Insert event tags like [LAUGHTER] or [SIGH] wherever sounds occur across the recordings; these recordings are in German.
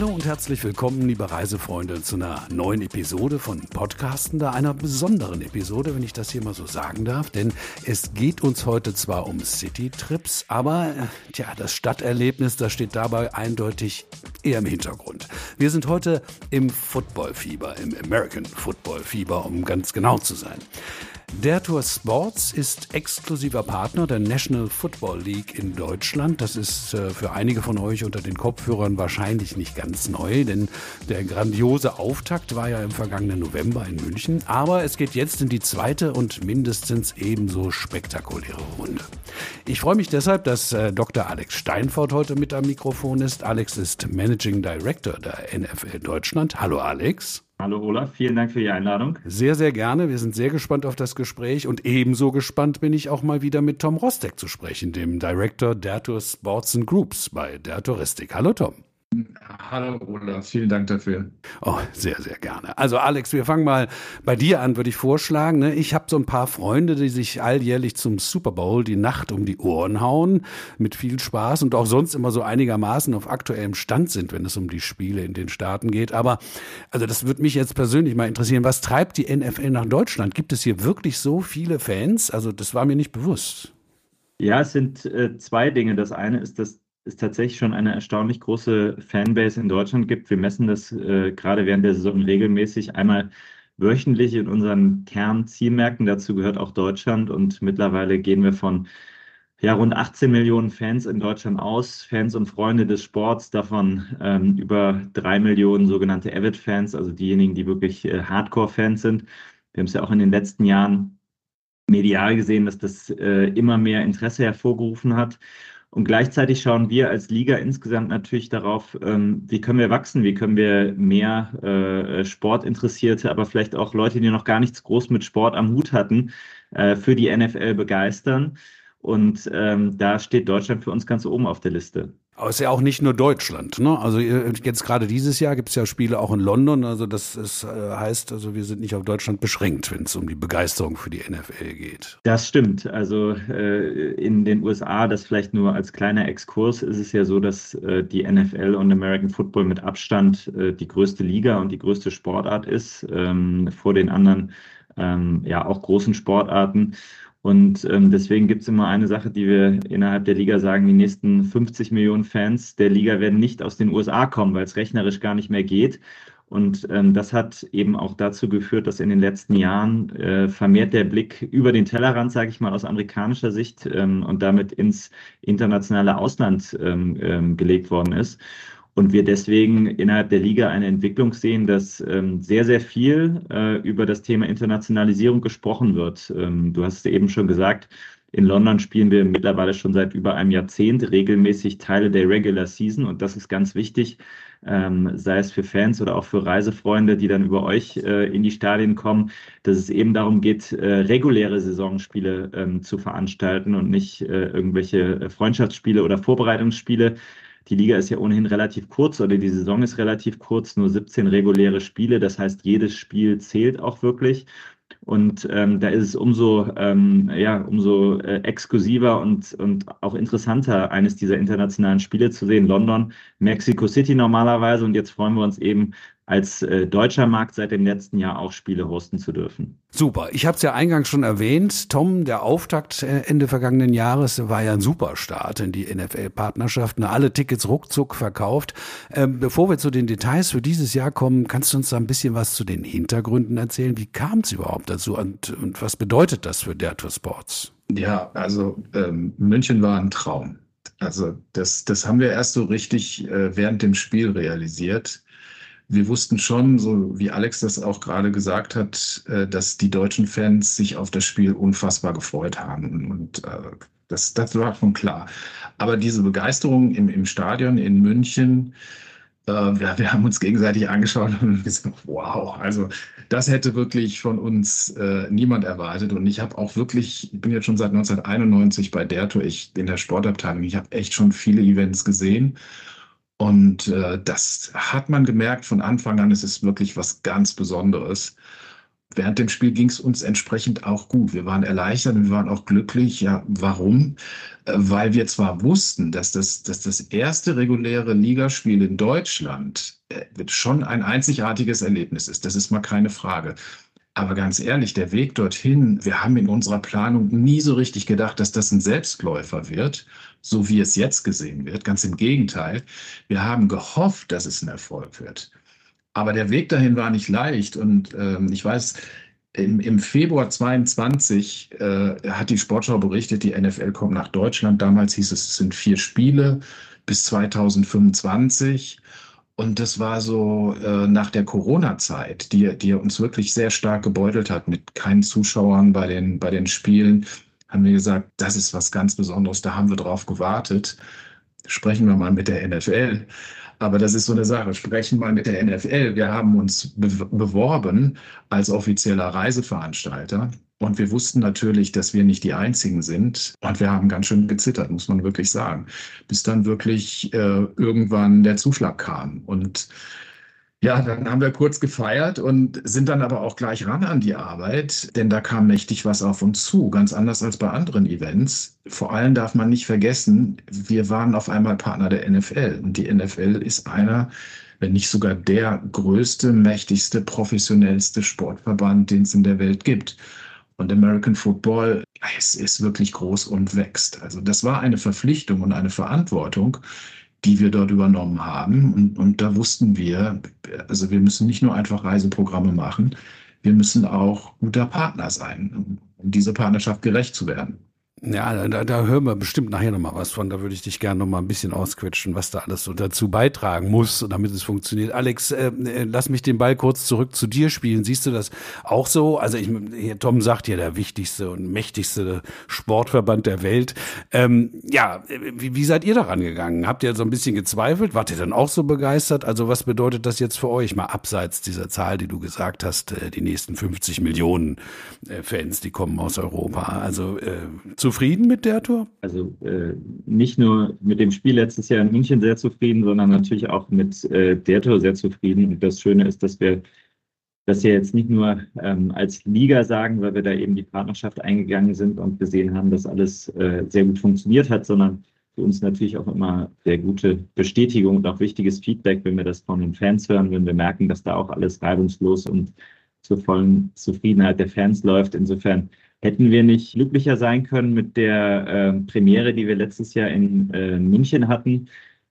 Hallo und herzlich willkommen, liebe Reisefreunde, zu einer neuen Episode von Podcasten, da einer besonderen Episode, wenn ich das hier mal so sagen darf, denn es geht uns heute zwar um City-Trips, aber äh, tja, das Stadterlebnis, das steht dabei eindeutig eher im Hintergrund. Wir sind heute im Football-Fieber, im American Football-Fieber, um ganz genau zu sein. Der Tour Sports ist exklusiver Partner der National Football League in Deutschland. Das ist äh, für einige von euch unter den Kopfhörern wahrscheinlich nicht ganz neu, denn der grandiose Auftakt war ja im vergangenen November in München. Aber es geht jetzt in die zweite und mindestens ebenso spektakuläre Runde. Ich freue mich deshalb, dass äh, Dr. Alex Steinfort heute mit am Mikrofon ist. Alex ist Managing Director der NFL Deutschland. Hallo Alex. Hallo Olaf, vielen Dank für die Einladung. Sehr, sehr gerne. Wir sind sehr gespannt auf das Gespräch und ebenso gespannt bin ich auch mal wieder mit Tom Rostek zu sprechen, dem Director Dertur Sports and Groups bei Derturistik. Hallo Tom. Hallo Olaf, vielen Dank dafür. Oh, sehr, sehr gerne. Also Alex, wir fangen mal bei dir an, würde ich vorschlagen. Ne? Ich habe so ein paar Freunde, die sich alljährlich zum Super Bowl die Nacht um die Ohren hauen, mit viel Spaß und auch sonst immer so einigermaßen auf aktuellem Stand sind, wenn es um die Spiele in den Staaten geht. Aber also das würde mich jetzt persönlich mal interessieren. Was treibt die NFL nach Deutschland? Gibt es hier wirklich so viele Fans? Also das war mir nicht bewusst. Ja, es sind äh, zwei Dinge. Das eine ist, dass es tatsächlich schon eine erstaunlich große Fanbase in Deutschland gibt. Wir messen das äh, gerade während der Saison regelmäßig einmal wöchentlich in unseren Kernzielmärkten. Dazu gehört auch Deutschland und mittlerweile gehen wir von ja, rund 18 Millionen Fans in Deutschland aus, Fans und Freunde des Sports, davon ähm, über drei Millionen sogenannte Avid-Fans, also diejenigen, die wirklich äh, Hardcore-Fans sind. Wir haben es ja auch in den letzten Jahren medial gesehen, dass das äh, immer mehr Interesse hervorgerufen hat. Und gleichzeitig schauen wir als Liga insgesamt natürlich darauf, ähm, wie können wir wachsen, wie können wir mehr äh, Sportinteressierte, aber vielleicht auch Leute, die noch gar nichts groß mit Sport am Hut hatten, äh, für die NFL begeistern. Und ähm, da steht Deutschland für uns ganz oben auf der Liste. Aber es ist ja auch nicht nur Deutschland. Ne? Also äh, jetzt gerade dieses Jahr gibt es ja Spiele auch in London. Also das ist, äh, heißt, also wir sind nicht auf Deutschland beschränkt, wenn es um die Begeisterung für die NFL geht. Das stimmt. Also äh, in den USA, das vielleicht nur als kleiner Exkurs, ist es ja so, dass äh, die NFL und American Football mit Abstand äh, die größte Liga und die größte Sportart ist, ähm, vor den anderen ähm, ja auch großen Sportarten. Und ähm, deswegen gibt es immer eine Sache, die wir innerhalb der Liga sagen, die nächsten 50 Millionen Fans der Liga werden nicht aus den USA kommen, weil es rechnerisch gar nicht mehr geht. Und ähm, das hat eben auch dazu geführt, dass in den letzten Jahren äh, vermehrt der Blick über den Tellerrand, sage ich mal, aus amerikanischer Sicht ähm, und damit ins internationale Ausland ähm, ähm gelegt worden ist und wir deswegen innerhalb der Liga eine Entwicklung sehen, dass ähm, sehr, sehr viel äh, über das Thema Internationalisierung gesprochen wird. Ähm, du hast es eben schon gesagt, in London spielen wir mittlerweile schon seit über einem Jahrzehnt regelmäßig Teile der Regular Season und das ist ganz wichtig, ähm, sei es für Fans oder auch für Reisefreunde, die dann über euch äh, in die Stadien kommen, dass es eben darum geht, äh, reguläre Saisonspiele ähm, zu veranstalten und nicht äh, irgendwelche äh, Freundschaftsspiele oder Vorbereitungsspiele. Die Liga ist ja ohnehin relativ kurz oder die Saison ist relativ kurz, nur 17 reguläre Spiele. Das heißt, jedes Spiel zählt auch wirklich. Und ähm, da ist es umso, ähm, ja, umso äh, exklusiver und, und auch interessanter, eines dieser internationalen Spiele zu sehen. London, Mexico City normalerweise. Und jetzt freuen wir uns eben als äh, deutscher Markt seit dem letzten Jahr auch Spiele hosten zu dürfen. Super. Ich habe es ja eingangs schon erwähnt. Tom, der Auftakt äh, Ende vergangenen Jahres war ja ein super Start in die NFL-Partnerschaft. Alle Tickets ruckzuck verkauft. Ähm, bevor wir zu den Details für dieses Jahr kommen, kannst du uns da ein bisschen was zu den Hintergründen erzählen? Wie kam es überhaupt dazu und, und was bedeutet das für Dertur Sports? Ja, also ähm, München war ein Traum. Also das, das haben wir erst so richtig äh, während dem Spiel realisiert wir wussten schon, so wie Alex das auch gerade gesagt hat, äh, dass die deutschen Fans sich auf das Spiel unfassbar gefreut haben. Und äh, das, das war schon klar. Aber diese Begeisterung im, im Stadion in München, wir, wir haben uns gegenseitig angeschaut und gesagt, wow, also das hätte wirklich von uns äh, niemand erwartet. Und ich habe auch wirklich, ich bin jetzt schon seit 1991 bei der Tour, ich in der Sportabteilung, ich habe echt schon viele Events gesehen. Und äh, das hat man gemerkt von Anfang an, es ist wirklich was ganz Besonderes. Während dem Spiel ging es uns entsprechend auch gut. Wir waren erleichtert und wir waren auch glücklich. Ja, warum? Äh, weil wir zwar wussten, dass das, dass das erste reguläre Ligaspiel in Deutschland äh, schon ein einzigartiges Erlebnis ist. Das ist mal keine Frage. Aber ganz ehrlich, der Weg dorthin, wir haben in unserer Planung nie so richtig gedacht, dass das ein Selbstläufer wird, so wie es jetzt gesehen wird. Ganz im Gegenteil. Wir haben gehofft, dass es ein Erfolg wird. Aber der Weg dahin war nicht leicht. Und ähm, ich weiß, im, im Februar 22 äh, hat die Sportschau berichtet, die NFL kommt nach Deutschland. Damals hieß es, es sind vier Spiele bis 2025. Und das war so äh, nach der Corona-Zeit, die, die uns wirklich sehr stark gebeutelt hat, mit keinen Zuschauern bei den, bei den Spielen, haben wir gesagt, das ist was ganz Besonderes, da haben wir drauf gewartet. Sprechen wir mal mit der NFL. Aber das ist so eine Sache. Sprechen mal mit der NFL. Wir haben uns be beworben als offizieller Reiseveranstalter und wir wussten natürlich, dass wir nicht die Einzigen sind. Und wir haben ganz schön gezittert, muss man wirklich sagen. Bis dann wirklich äh, irgendwann der Zuschlag kam. Und ja, dann haben wir kurz gefeiert und sind dann aber auch gleich ran an die Arbeit, denn da kam mächtig was auf uns zu, ganz anders als bei anderen Events. Vor allem darf man nicht vergessen, wir waren auf einmal Partner der NFL und die NFL ist einer, wenn nicht sogar der größte, mächtigste, professionellste Sportverband, den es in der Welt gibt. Und American Football es ist wirklich groß und wächst. Also das war eine Verpflichtung und eine Verantwortung, die wir dort übernommen haben. Und, und da wussten wir, also wir müssen nicht nur einfach Reiseprogramme machen, wir müssen auch guter Partner sein, um dieser Partnerschaft gerecht zu werden. Ja, da, da hören wir bestimmt nachher nochmal was von. Da würde ich dich gerne nochmal ein bisschen ausquetschen, was da alles so dazu beitragen muss, damit es funktioniert. Alex, äh, äh, lass mich den Ball kurz zurück zu dir spielen. Siehst du das auch so? Also ich, Tom sagt ja, der wichtigste und mächtigste Sportverband der Welt. Ähm, ja, wie, wie seid ihr daran gegangen? Habt ihr so ein bisschen gezweifelt? Wart ihr dann auch so begeistert? Also was bedeutet das jetzt für euch? Mal abseits dieser Zahl, die du gesagt hast, äh, die nächsten 50 Millionen äh, Fans, die kommen aus Europa. Also äh, zu zufrieden mit der Tour? Also äh, nicht nur mit dem Spiel letztes Jahr in München sehr zufrieden, sondern natürlich auch mit äh, der Tour sehr zufrieden. Und das Schöne ist, dass wir das ja jetzt nicht nur ähm, als Liga sagen, weil wir da eben die Partnerschaft eingegangen sind und gesehen haben, dass alles äh, sehr gut funktioniert hat, sondern für uns natürlich auch immer sehr gute Bestätigung und auch wichtiges Feedback, wenn wir das von den Fans hören, wenn wir merken, dass da auch alles reibungslos und zur vollen Zufriedenheit der Fans läuft. Insofern hätten wir nicht glücklicher sein können mit der äh, Premiere, die wir letztes Jahr in äh, München hatten.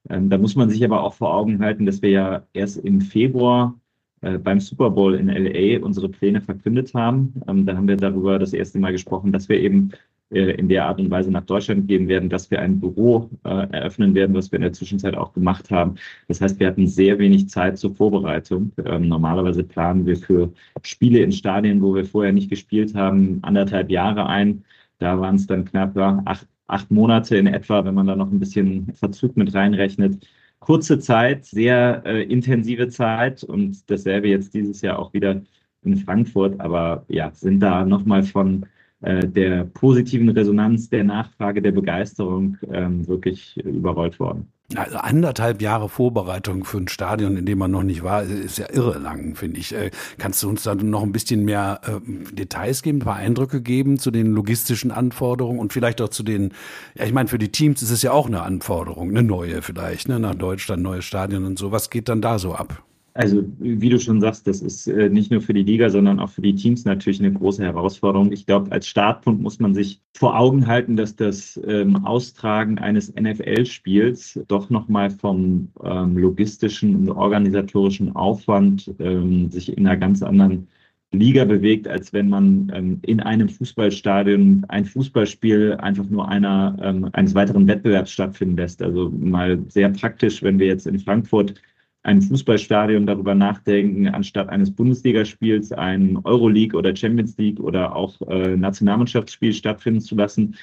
Ähm, da muss man sich aber auch vor Augen halten, dass wir ja erst im Februar äh, beim Super Bowl in LA unsere Pläne verkündet haben. Ähm, da haben wir darüber das erste Mal gesprochen, dass wir eben in der Art und Weise nach Deutschland gehen werden, dass wir ein Büro äh, eröffnen werden, was wir in der Zwischenzeit auch gemacht haben. Das heißt, wir hatten sehr wenig Zeit zur Vorbereitung. Ähm, normalerweise planen wir für Spiele in Stadien, wo wir vorher nicht gespielt haben, anderthalb Jahre ein. Da waren es dann knapp ja, acht, acht Monate in etwa, wenn man da noch ein bisschen Verzug mit reinrechnet. Kurze Zeit, sehr äh, intensive Zeit und dasselbe jetzt dieses Jahr auch wieder in Frankfurt, aber ja, sind da nochmal von äh, der positiven Resonanz, der Nachfrage, der Begeisterung ähm, wirklich überrollt worden. Also anderthalb Jahre Vorbereitung für ein Stadion, in dem man noch nicht war, ist ja irre lang, finde ich. Äh, kannst du uns da noch ein bisschen mehr äh, Details geben, ein paar Eindrücke geben zu den logistischen Anforderungen und vielleicht auch zu den, ja, ich meine, für die Teams ist es ja auch eine Anforderung, eine neue vielleicht, ne, nach Deutschland, neues Stadion und so. Was geht dann da so ab? Also wie du schon sagst, das ist äh, nicht nur für die Liga, sondern auch für die Teams natürlich eine große Herausforderung. Ich glaube, als Startpunkt muss man sich vor Augen halten, dass das ähm, Austragen eines NFL-Spiels doch nochmal vom ähm, logistischen und organisatorischen Aufwand ähm, sich in einer ganz anderen Liga bewegt, als wenn man ähm, in einem Fußballstadion ein Fußballspiel einfach nur einer, ähm, eines weiteren Wettbewerbs stattfinden lässt. Also mal sehr praktisch, wenn wir jetzt in Frankfurt ein Fußballstadion darüber nachdenken, anstatt eines Bundesligaspiels ein Euroleague oder Champions League oder auch äh, Nationalmannschaftsspiel stattfinden zu lassen.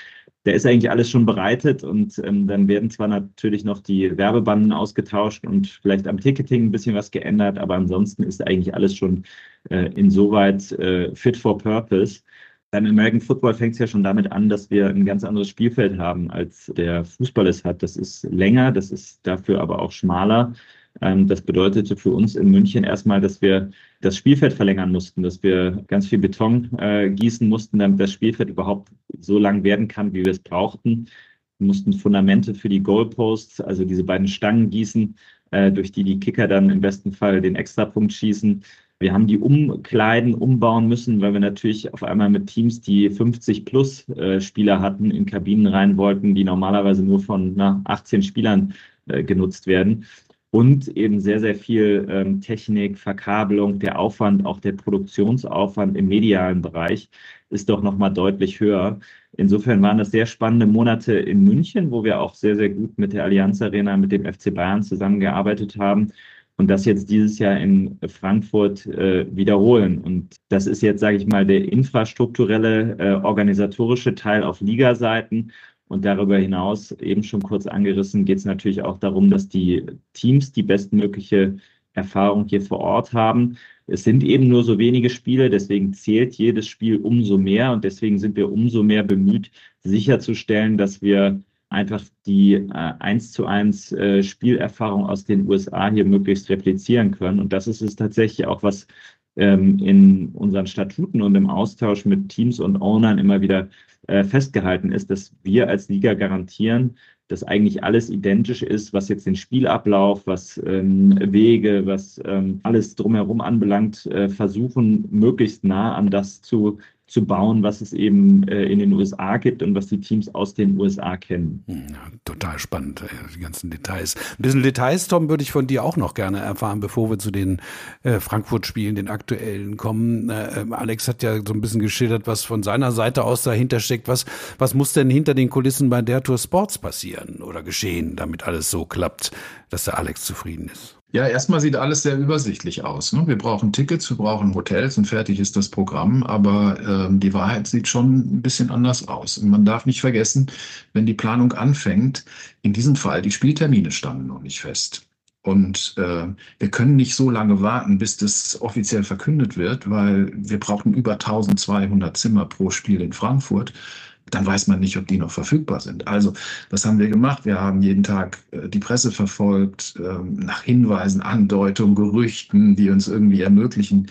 Da ist eigentlich alles schon bereitet und ähm, dann werden zwar natürlich noch die Werbebanden ausgetauscht und vielleicht am Ticketing ein bisschen was geändert, aber ansonsten ist eigentlich alles schon äh, insoweit äh, fit for purpose. Beim American Football fängt es ja schon damit an, dass wir ein ganz anderes Spielfeld haben, als der Fußball es hat. Das ist länger, das ist dafür aber auch schmaler. Ähm, das bedeutete für uns in München erstmal, dass wir das Spielfeld verlängern mussten, dass wir ganz viel Beton äh, gießen mussten, damit das Spielfeld überhaupt so lang werden kann, wie wir es brauchten. Wir mussten Fundamente für die Goalposts, also diese beiden Stangen gießen, äh, durch die die Kicker dann im besten Fall den Extrapunkt schießen. Wir haben die umkleiden, umbauen müssen, weil wir natürlich auf einmal mit Teams, die 50 plus äh, Spieler hatten, in Kabinen rein wollten, die normalerweise nur von na, 18 Spielern äh, genutzt werden. Und eben sehr, sehr viel ähm, Technik, Verkabelung, der Aufwand, auch der Produktionsaufwand im medialen Bereich ist doch nochmal deutlich höher. Insofern waren das sehr spannende Monate in München, wo wir auch sehr, sehr gut mit der Allianz Arena, mit dem FC Bayern zusammengearbeitet haben und das jetzt dieses Jahr in Frankfurt äh, wiederholen. Und das ist jetzt, sage ich mal, der infrastrukturelle, äh, organisatorische Teil auf Ligaseiten. Und darüber hinaus, eben schon kurz angerissen, geht es natürlich auch darum, dass die Teams die bestmögliche Erfahrung hier vor Ort haben. Es sind eben nur so wenige Spiele, deswegen zählt jedes Spiel umso mehr und deswegen sind wir umso mehr bemüht, sicherzustellen, dass wir einfach die äh, 1 zu 1 äh, Spielerfahrung aus den USA hier möglichst replizieren können. Und das ist es tatsächlich auch, was ähm, in unseren Statuten und im Austausch mit Teams und Ownern immer wieder äh, festgehalten ist, dass wir als Liga garantieren, dass eigentlich alles identisch ist, was jetzt den Spielablauf, was ähm, Wege, was ähm, alles drumherum anbelangt, äh, versuchen, möglichst nah an das zu zu bauen, was es eben äh, in den USA gibt und was die Teams aus den USA kennen. Hm, ja, total spannend, äh, die ganzen Details. Ein bisschen Details, Tom, würde ich von dir auch noch gerne erfahren, bevor wir zu den äh, Frankfurt-Spielen, den aktuellen kommen. Äh, ähm, Alex hat ja so ein bisschen geschildert, was von seiner Seite aus dahinter steckt. Was, was muss denn hinter den Kulissen bei der Tour Sports passieren oder geschehen, damit alles so klappt, dass der Alex zufrieden ist? Ja, erstmal sieht alles sehr übersichtlich aus. Ne? Wir brauchen Tickets, wir brauchen Hotels und fertig ist das Programm. Aber ähm, die Wahrheit sieht schon ein bisschen anders aus. Und man darf nicht vergessen, wenn die Planung anfängt, in diesem Fall, die Spieltermine standen noch nicht fest. Und äh, wir können nicht so lange warten, bis das offiziell verkündet wird, weil wir brauchen über 1200 Zimmer pro Spiel in Frankfurt dann weiß man nicht, ob die noch verfügbar sind. Also, was haben wir gemacht? Wir haben jeden Tag äh, die Presse verfolgt, äh, nach Hinweisen, Andeutungen, Gerüchten, die uns irgendwie ermöglichen,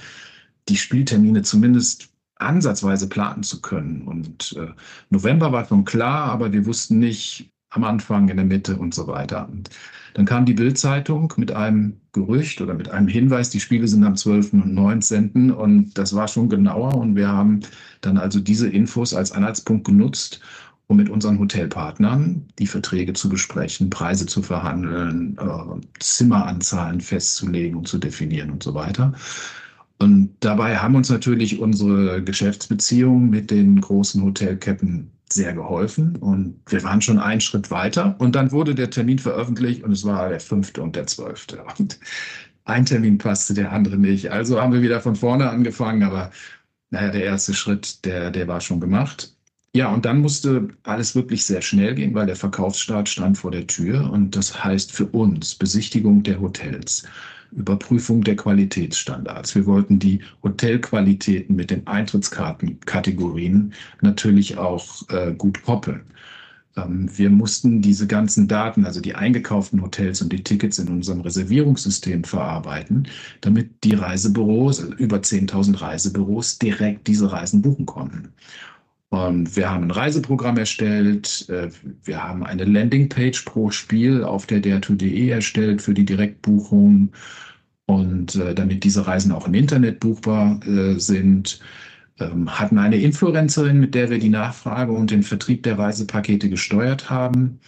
die Spieltermine zumindest ansatzweise planen zu können. Und äh, November war schon klar, aber wir wussten nicht am Anfang, in der Mitte und so weiter. Und dann kam die Bildzeitung mit einem Gerücht oder mit einem Hinweis, die Spiele sind am 12. und 19. Und das war schon genauer. Und wir haben dann also diese Infos als Anhaltspunkt genutzt, um mit unseren Hotelpartnern die Verträge zu besprechen, Preise zu verhandeln, äh, Zimmeranzahlen festzulegen und zu definieren und so weiter. Und dabei haben uns natürlich unsere Geschäftsbeziehungen mit den großen Hotelketten sehr geholfen und wir waren schon einen Schritt weiter und dann wurde der Termin veröffentlicht und es war der fünfte und der zwölfte und ein Termin passte, der andere nicht. Also haben wir wieder von vorne angefangen, aber naja, der erste Schritt, der, der war schon gemacht. Ja, und dann musste alles wirklich sehr schnell gehen, weil der Verkaufsstart stand vor der Tür und das heißt für uns Besichtigung der Hotels. Überprüfung der Qualitätsstandards. Wir wollten die Hotelqualitäten mit den Eintrittskartenkategorien natürlich auch äh, gut koppeln. Ähm, wir mussten diese ganzen Daten, also die eingekauften Hotels und die Tickets in unserem Reservierungssystem verarbeiten, damit die Reisebüros, also über 10.000 Reisebüros, direkt diese Reisen buchen konnten. Und wir haben ein Reiseprogramm erstellt. Äh, wir haben eine Landingpage pro Spiel auf der der2.de erstellt für die Direktbuchung. Und äh, damit diese Reisen auch im Internet buchbar äh, sind, ähm, hatten eine Influencerin, mit der wir die Nachfrage und den Vertrieb der Reisepakete gesteuert haben.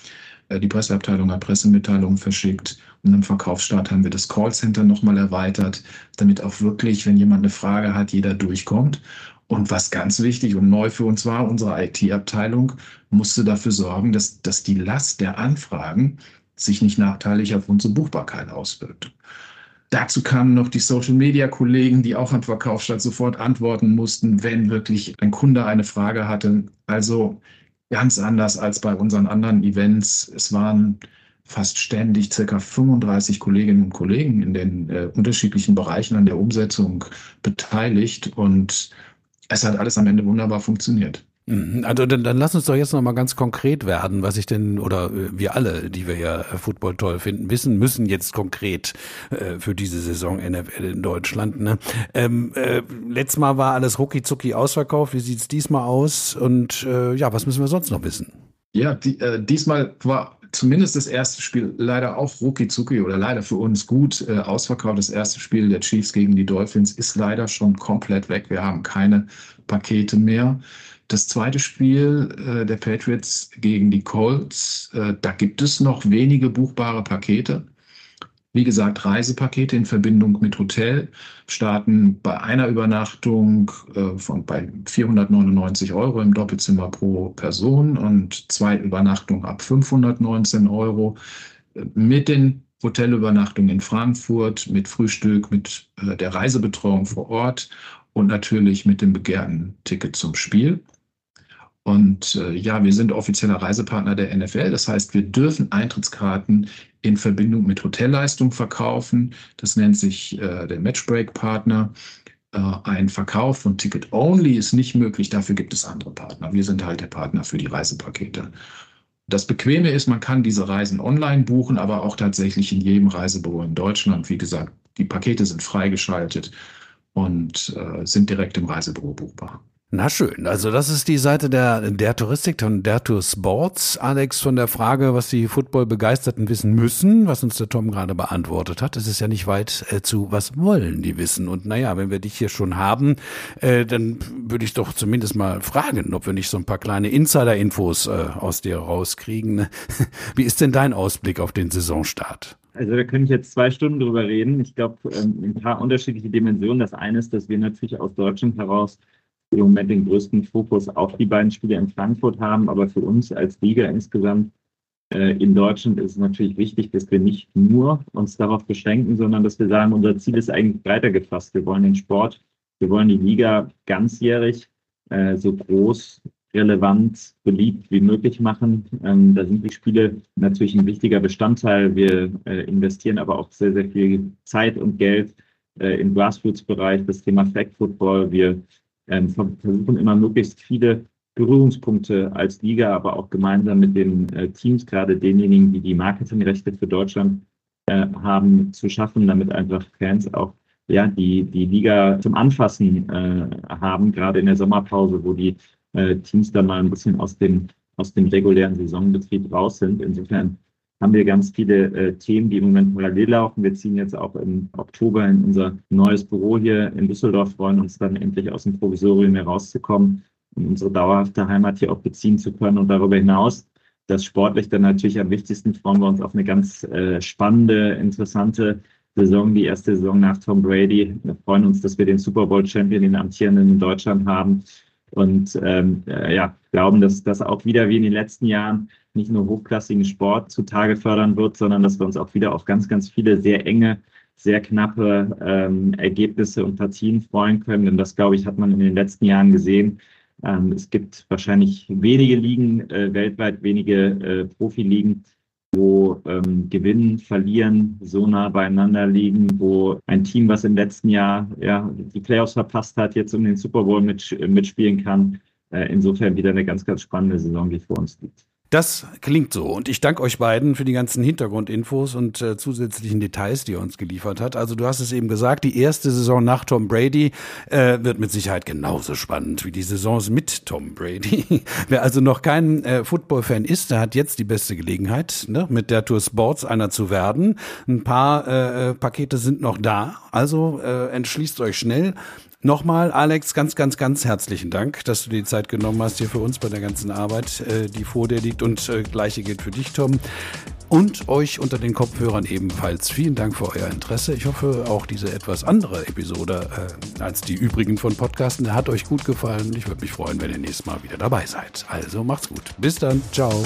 Äh, die Presseabteilung hat Pressemitteilungen verschickt und am Verkaufsstart haben wir das Callcenter nochmal erweitert, damit auch wirklich, wenn jemand eine Frage hat, jeder durchkommt. Und was ganz wichtig und neu für uns war, unsere IT-Abteilung musste dafür sorgen, dass, dass die Last der Anfragen sich nicht nachteilig auf unsere Buchbarkeit auswirkt. Dazu kamen noch die Social-Media-Kollegen, die auch am Verkaufsstadt sofort antworten mussten, wenn wirklich ein Kunde eine Frage hatte. Also ganz anders als bei unseren anderen Events. Es waren fast ständig circa 35 Kolleginnen und Kollegen in den äh, unterschiedlichen Bereichen an der Umsetzung beteiligt und es hat alles am Ende wunderbar funktioniert. Mhm. Also dann, dann lass uns doch jetzt noch mal ganz konkret werden, was ich denn oder äh, wir alle, die wir ja äh, Football toll finden, wissen müssen jetzt konkret äh, für diese Saison NFL in Deutschland. Ne? Ähm, äh, letztes Mal war alles rucki zucki ausverkauft. Wie sieht's diesmal aus? Und äh, ja, was müssen wir sonst noch wissen? Ja, die, äh, diesmal war zumindest das erste Spiel leider auch rucki oder leider für uns gut äh, ausverkauft. Das erste Spiel der Chiefs gegen die Dolphins ist leider schon komplett weg. Wir haben keine Pakete mehr. Das zweite Spiel äh, der Patriots gegen die Colts, äh, da gibt es noch wenige buchbare Pakete. Wie gesagt, Reisepakete in Verbindung mit Hotel starten bei einer Übernachtung äh, von bei 499 Euro im Doppelzimmer pro Person und zwei Übernachtungen ab 519 Euro. Mit den Hotelübernachtungen in Frankfurt, mit Frühstück, mit äh, der Reisebetreuung vor Ort und natürlich mit dem begehrten Ticket zum Spiel. Und äh, ja, wir sind offizieller Reisepartner der NFL. Das heißt, wir dürfen Eintrittskarten in Verbindung mit Hotelleistung verkaufen. Das nennt sich äh, der Matchbreak-Partner. Äh, ein Verkauf von Ticket-Only ist nicht möglich. Dafür gibt es andere Partner. Wir sind halt der Partner für die Reisepakete. Das Bequeme ist, man kann diese Reisen online buchen, aber auch tatsächlich in jedem Reisebüro in Deutschland. Wie gesagt, die Pakete sind freigeschaltet und äh, sind direkt im Reisebüro buchbar. Na schön, also das ist die Seite der, der Touristik von der Tour Sports. Alex, von der Frage, was die Football-Begeisterten wissen müssen, was uns der Tom gerade beantwortet hat, es ist ja nicht weit äh, zu, was wollen die wissen. Und naja, wenn wir dich hier schon haben, äh, dann würde ich doch zumindest mal fragen, ob wir nicht so ein paar kleine Insider-Infos äh, aus dir rauskriegen. [LAUGHS] Wie ist denn dein Ausblick auf den Saisonstart? Also da könnte ich jetzt zwei Stunden drüber reden. Ich glaube, ähm, ein paar unterschiedliche Dimensionen. Das eine ist, dass wir natürlich aus Deutschland heraus im Moment den größten Fokus auf die beiden Spiele in Frankfurt haben. Aber für uns als Liga insgesamt äh, in Deutschland ist es natürlich wichtig, dass wir nicht nur uns darauf beschränken, sondern dass wir sagen, unser Ziel ist eigentlich breiter gefasst. Wir wollen den Sport, wir wollen die Liga ganzjährig äh, so groß, relevant, beliebt wie möglich machen. Ähm, da sind die Spiele natürlich ein wichtiger Bestandteil. Wir äh, investieren aber auch sehr, sehr viel Zeit und Geld äh, im Grassroots-Bereich, das Thema Flag Football. Wir ähm, versuchen immer möglichst viele Berührungspunkte als Liga, aber auch gemeinsam mit den äh, Teams, gerade denjenigen, die die Marketingrechte für Deutschland äh, haben, zu schaffen, damit einfach Fans auch ja, die, die Liga zum Anfassen äh, haben, gerade in der Sommerpause, wo die äh, Teams dann mal ein bisschen aus dem, aus dem regulären Saisonbetrieb raus sind. Insofern haben wir ganz viele äh, Themen, die im Moment parallel laufen. Wir ziehen jetzt auch im Oktober in unser neues Büro hier in Düsseldorf, freuen uns dann endlich aus dem Provisorium herauszukommen und unsere dauerhafte Heimat hier auch beziehen zu können. Und darüber hinaus, das sportlich dann natürlich am wichtigsten, freuen wir uns auf eine ganz äh, spannende, interessante Saison, die erste Saison nach Tom Brady. Wir freuen uns, dass wir den Super Bowl Champion, den amtierenden in Deutschland haben und ähm, äh, ja, glauben, dass das auch wieder wie in den letzten Jahren nicht nur hochklassigen Sport zutage fördern wird, sondern dass wir uns auch wieder auf ganz, ganz viele sehr enge, sehr knappe ähm, Ergebnisse und Partien freuen können. Denn das, glaube ich, hat man in den letzten Jahren gesehen. Ähm, es gibt wahrscheinlich wenige Ligen äh, weltweit, wenige äh, Profiligen, wo ähm, Gewinnen, Verlieren so nah beieinander liegen, wo ein Team, was im letzten Jahr ja, die Playoffs verpasst hat, jetzt um den Super Bowl mit, mitspielen kann. Äh, insofern wieder eine ganz, ganz spannende Saison, die vor uns liegt. Das klingt so. Und ich danke euch beiden für die ganzen Hintergrundinfos und äh, zusätzlichen Details, die ihr uns geliefert hat. Also du hast es eben gesagt, die erste Saison nach Tom Brady äh, wird mit Sicherheit genauso spannend wie die Saisons mit Tom Brady. [LAUGHS] Wer also noch kein äh, Football-Fan ist, der hat jetzt die beste Gelegenheit, ne, mit der Tour Sports einer zu werden. Ein paar äh, äh Pakete sind noch da. Also äh, entschließt euch schnell. Nochmal, Alex, ganz, ganz, ganz herzlichen Dank, dass du die Zeit genommen hast hier für uns bei der ganzen Arbeit, äh, die vor dir liegt. Und äh, gleiche gilt für dich, Tom. Und euch unter den Kopfhörern ebenfalls vielen Dank für euer Interesse. Ich hoffe, auch diese etwas andere Episode äh, als die übrigen von Podcasten hat euch gut gefallen. Ich würde mich freuen, wenn ihr nächstes Mal wieder dabei seid. Also macht's gut. Bis dann. Ciao.